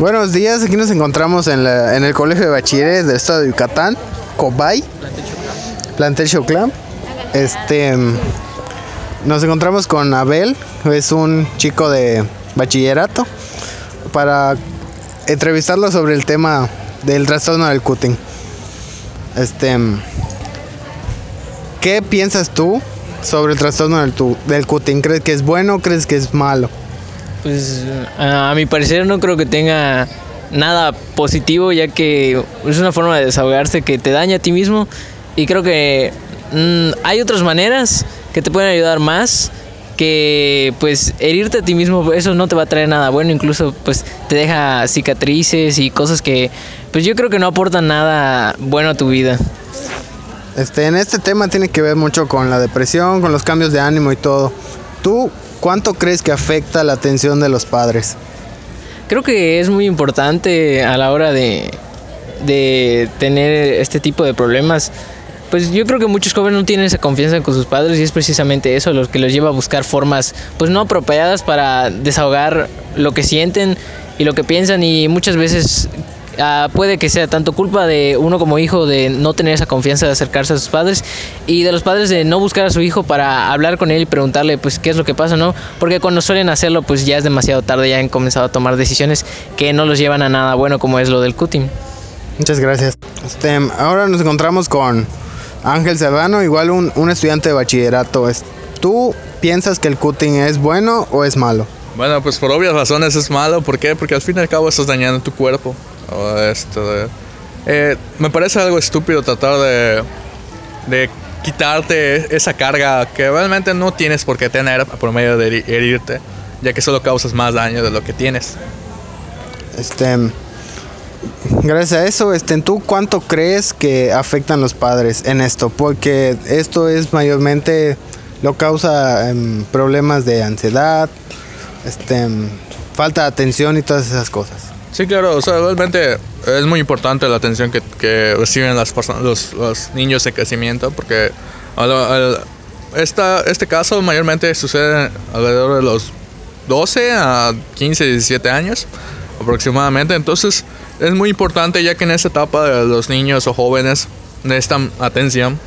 Buenos días, aquí nos encontramos en, la- en el Colegio de Bachilleres del Estado de Yucatán, Cobay, Plantel Choclán. Este, nos encontramos con Abel, es un chico de bachillerato, para entrevistarlo sobre el tema del trastorno del cutting. Este, ¿qué piensas tú sobre el trastorno del, tu- del cutting? ¿Crees que es bueno o crees que es malo? Pues a mi parecer no creo que tenga nada positivo ya que es una forma de desahogarse que te daña a ti mismo. Y creo que mm, hay otras maneras que te pueden ayudar más que pues herirte a ti mismo. Eso no te va a traer nada bueno incluso pues te deja cicatrices y cosas que pues yo creo que no aportan nada bueno a tu vida. Este, en este tema tiene que ver mucho con la depresión, con los cambios de ánimo y todo. ¿Tú cuánto crees que afecta la atención de los padres? Creo que es muy importante a la hora de, de tener este tipo de problemas. Pues yo creo que muchos jóvenes no tienen esa confianza con sus padres y es precisamente eso lo que los lleva a buscar formas pues no apropiadas para desahogar lo que sienten y lo que piensan y muchas veces ah, puede que sea tanto culpa de uno como hijo de no tener esa confianza de acercarse a sus padres y de los padres de no buscar a su hijo para hablar con él y preguntarle pues qué es lo que pasa, ¿no? Porque cuando suelen hacerlo pues ya es demasiado tarde, ya han comenzado a tomar decisiones que no los llevan a nada bueno como es lo del cutting. Muchas gracias. Este, ahora nos encontramos con Ángel Serrano, igual un, un estudiante de bachillerato. Es- ¿Tú piensas que el cutting es bueno o es malo? Bueno, pues por obvias razones es malo. ¿Por qué? Porque al fin y al cabo estás dañando tu cuerpo. O esto de- eh, me parece algo estúpido tratar de, de quitarte esa carga que realmente no tienes por qué tener por medio de heri- herirte, ya que solo causas más daño de lo que tienes. Este, gracias a eso, este, ¿tú cuánto crees que afectan los padres en esto? Porque esto es mayormente lo causa em, problemas de ansiedad, este, falta de atención y todas esas cosas. Sí, claro, o sea, realmente es muy importante la atención que, que reciben las personas, los, los niños en crecimiento, porque al- al- esta, este caso mayormente sucede alrededor de los 12 a 15, 17 años aproximadamente. Entonces es muy importante ya que en esta etapa los niños o jóvenes necesitan atención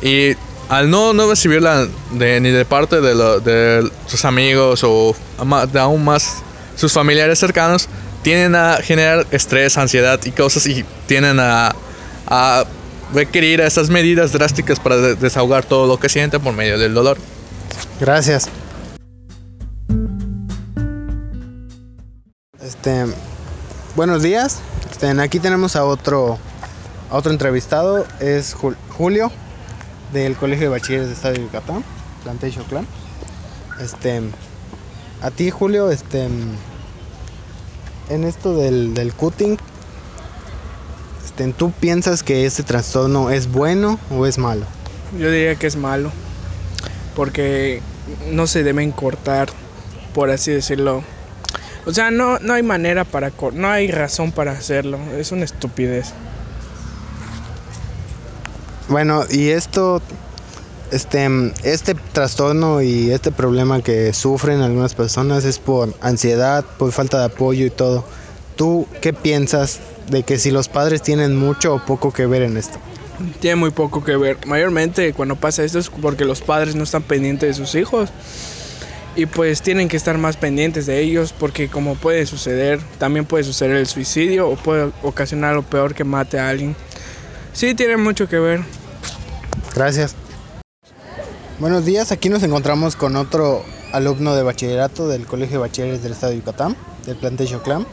y al no, no recibirla de, ni de parte de, lo- de sus amigos o de aún más sus familiares cercanos, tienden a generar estrés, ansiedad y cosas y tienden a, a requerir esas medidas drásticas para de- desahogar todo lo que sienten por medio del dolor. Gracias. Este, buenos días. Este, aquí tenemos a otro, a otro entrevistado. Es Jul- Julio del Colegio de Bachilleres de Estado de Yucatán, Plantel Choclán. Este, a ti Julio, este, en esto del, del cutting, este, ¿tú piensas que este trastorno es bueno o es malo? Yo diría que es malo, porque no se deben cortar, por así decirlo. O sea, no, no hay manera para cor- no hay razón para hacerlo, es una estupidez. Bueno, y esto, este, este trastorno y este problema que sufren algunas personas es por ansiedad, por falta de apoyo y todo. ¿Tú qué piensas de que si los padres tienen mucho o poco que ver en esto? Tiene muy poco que ver. Mayormente cuando pasa esto es porque los padres no están pendientes de sus hijos. Y pues tienen que estar más pendientes de ellos porque como puede suceder, también puede suceder el suicidio o puede ocasionar lo peor que mate a alguien. Sí, tiene mucho que ver. Gracias. Buenos días, aquí nos encontramos con otro alumno de bachillerato del Colegio de Bachilleres del Estado de Yucatán, del plantel Choclán.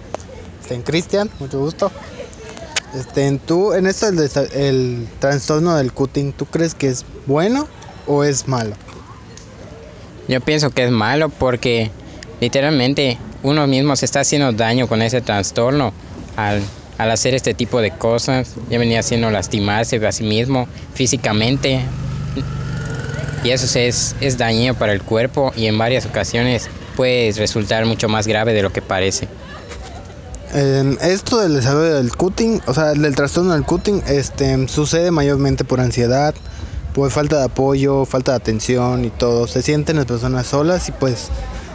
Este, Cristian, mucho gusto. Este, en tú, en esto el, el trastorno del cutting, ¿tú crees que es bueno o es malo? Yo pienso que es malo porque literalmente uno mismo se está haciendo daño con ese trastorno al, al hacer este tipo de cosas. Ya venía haciendo lastimarse a sí mismo físicamente. Y eso es, es dañino para el cuerpo y en varias ocasiones puede resultar mucho más grave de lo que parece. Esto del desarrollo del cutting, o sea, del trastorno del cutting, este, sucede mayormente por ansiedad, por falta de apoyo, falta de atención y todo. Se sienten las personas solas y pues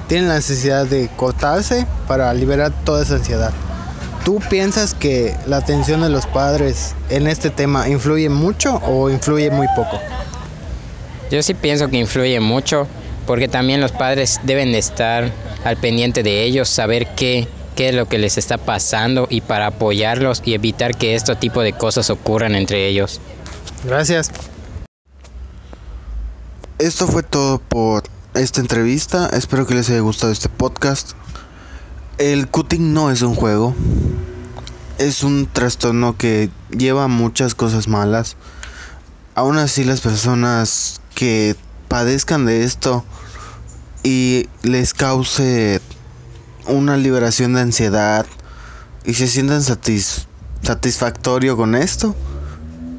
tienen la necesidad de cortarse para liberar toda esa ansiedad. ¿tú piensas que la atención de los padres en este tema influye mucho o influye muy poco? Yo sí pienso que influye mucho porque también los padres deben de estar al pendiente de ellos, saber qué, qué es lo que les está pasando y para apoyarlos y evitar que este tipo de cosas ocurran entre ellos. Gracias. Esto fue todo por esta entrevista. Espero que les haya gustado este podcast. El cutting no es un juego. Es un trastorno que lleva muchas cosas malas. Aún así las personas que padezcan de esto y les cause una liberación de ansiedad y se sientan satis satisfactorio con esto,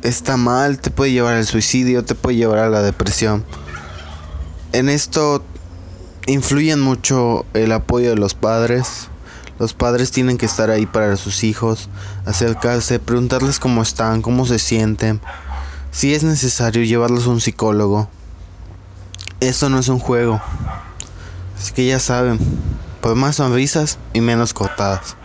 está mal, te puede llevar al suicidio, te puede llevar a la depresión. En esto influyen mucho el apoyo de los padres. Los padres tienen que estar ahí para sus hijos, acercarse, preguntarles cómo están, cómo se sienten. Si es necesario llevarlos a un psicólogo. Esto no es un juego. Así que ya saben, por más sonrisas y menos cortadas.